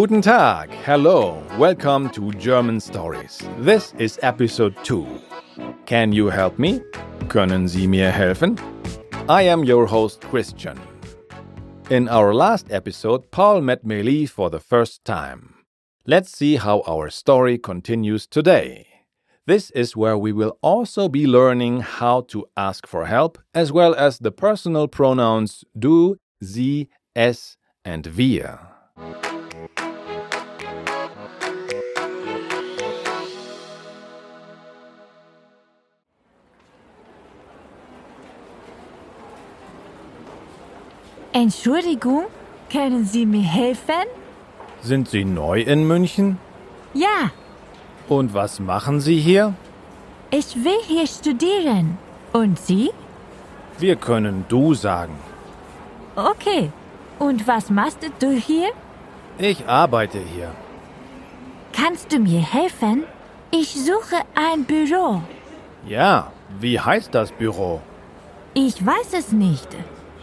Guten Tag, hello, welcome to German Stories. This is episode 2. Can you help me? Können Sie mir helfen? I am your host Christian. In our last episode, Paul met Meili for the first time. Let's see how our story continues today. This is where we will also be learning how to ask for help, as well as the personal pronouns du, sie, es, and wir. Entschuldigung, können Sie mir helfen? Sind Sie neu in München? Ja, Und was machen Sie hier? ich will hier studieren. Und Sie? Wir können du sagen. Okay. Und was machst du hier? Ich arbeite hier. Kannst du mir helfen? Ich suche ein Büro. Ja, wie heißt das Büro? Ich weiß es nicht.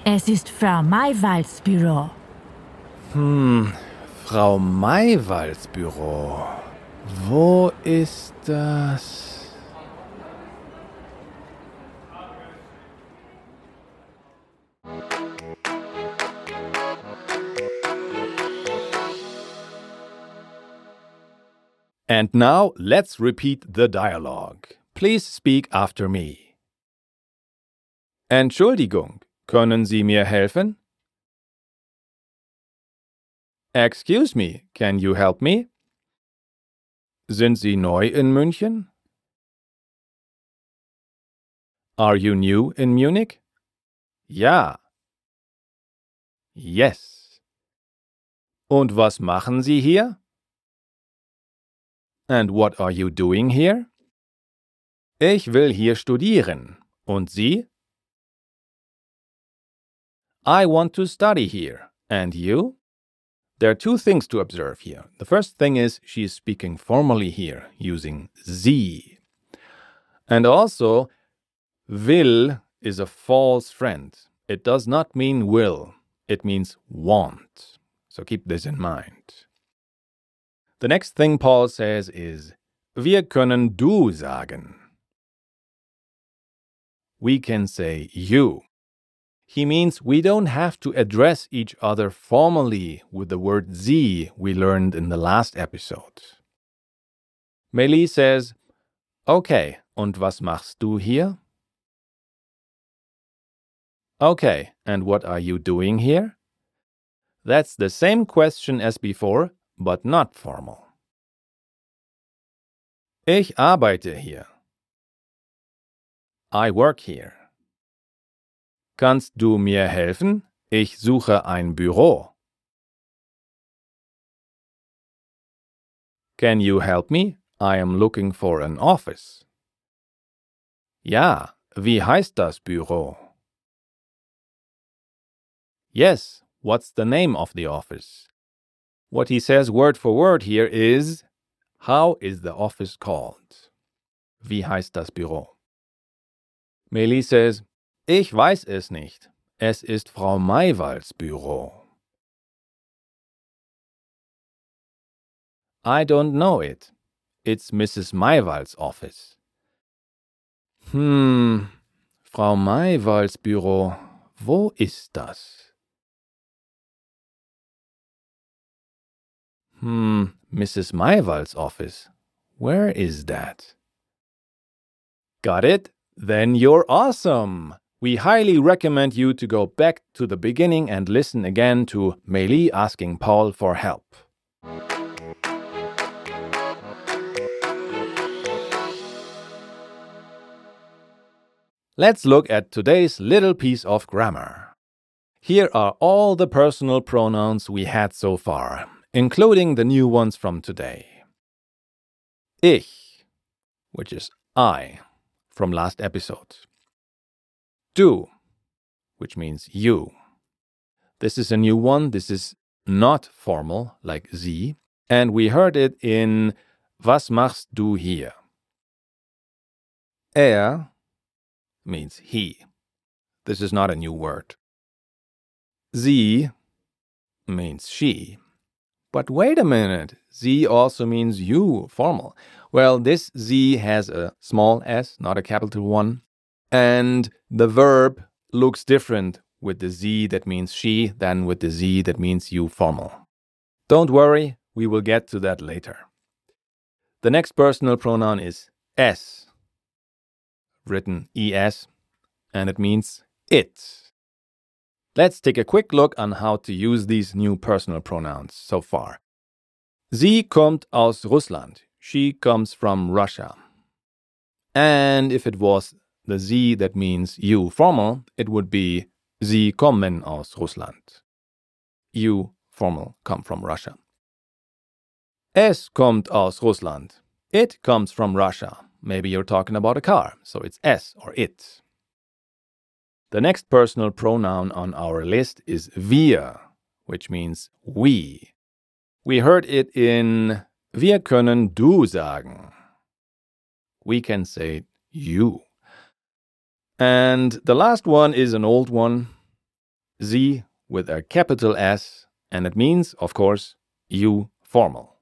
Es ist Frau Maywalds Büro. Frau Maywalds Büro. Wo ist das? And now let's repeat the dialogue. Please speak after me. Entschuldigung, können Sie mir helfen? Excuse me, can you help me? Sind Sie neu in München? Are you new in Munich? Ja. Yes. Und was machen Sie hier? And what are you doing here? Ich will hier studieren. Und Sie? I want to study here. And you? There are two things to observe here. The first thing is she is speaking formally here using sie. And also, will is a false friend. It does not mean will, it means want. So keep this in mind. The next thing Paul says is, Wir können du sagen. We can say you. He means we don't have to address each other formally with the word sie we learned in the last episode. Meili says, Okay, und was machst du hier? Okay, and what are you doing here? That's the same question as before, but not formal. Ich arbeite hier. I work here. Kannst du mir helfen? Ich suche ein Büro. Can you help me? I am looking for an office. Ja, wie heißt das Büro? Yes, what's the name of the office? What he says word for word here is How is the office called? Wie heißt das Büro? Meili says Ich weiß es nicht. Es ist Frau Maywalds Büro. I don't know it. It's Mrs. Maywalds office. Hm, Frau Maywalds Büro. Wo ist das? Hmm, Mrs. Maywald's office. Where is that? Got it? Then you're awesome! We highly recommend you to go back to the beginning and listen again to Meili asking Paul for help. Let's look at today's little piece of grammar. Here are all the personal pronouns we had so far, including the new ones from today. Ich, which is I from last episode. Du, which means you. This is a new one. This is not formal like sie, and we heard it in Was machst du hier? Er means he. This is not a new word. Sie means she. But wait a minute, Sie also means you, formal. Well, this Sie has a small s, not a capital one. And the verb looks different with the Sie that means she than with the Sie that means you, formal. Don't worry, we will get to that later. The next personal pronoun is s, written es, and it means it. Let's take a quick look on how to use these new personal pronouns so far. Sie kommt aus Russland. She comes from Russia. And if it was the Sie that means you formal, it would be Sie kommen aus Russland. You formal come from Russia. Es kommt aus Russland. It comes from Russia. Maybe you're talking about a car, so it's es or it. The next personal pronoun on our list is wir, which means we. We heard it in Wir können du sagen. We can say you. And the last one is an old one, Sie with a capital S, and it means, of course, you formal.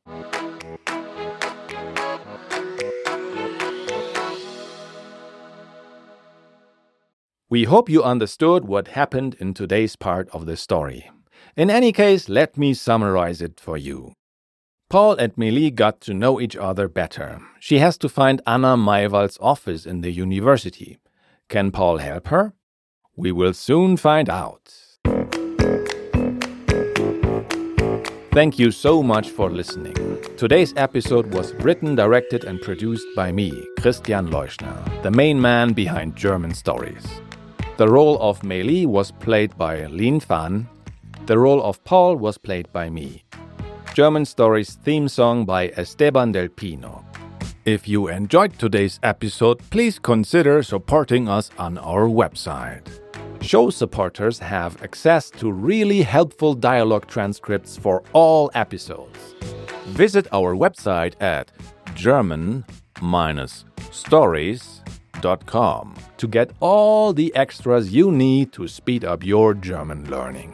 We hope you understood what happened in today's part of the story. In any case, let me summarize it for you. Paul and Meili got to know each other better. She has to find Anna Maywald's office in the university. Can Paul help her? We will soon find out. Thank you so much for listening. Today's episode was written, directed, and produced by me, Christian Leuschner, the main man behind German Stories. The role of Meili was played by Lin Fan. The role of Paul was played by me. German Stories theme song by Esteban del Pino. If you enjoyed today's episode, please consider supporting us on our website. Show supporters have access to really helpful dialogue transcripts for all episodes. Visit our website at German-stories.com to get all the extras you need to speed up your German learning.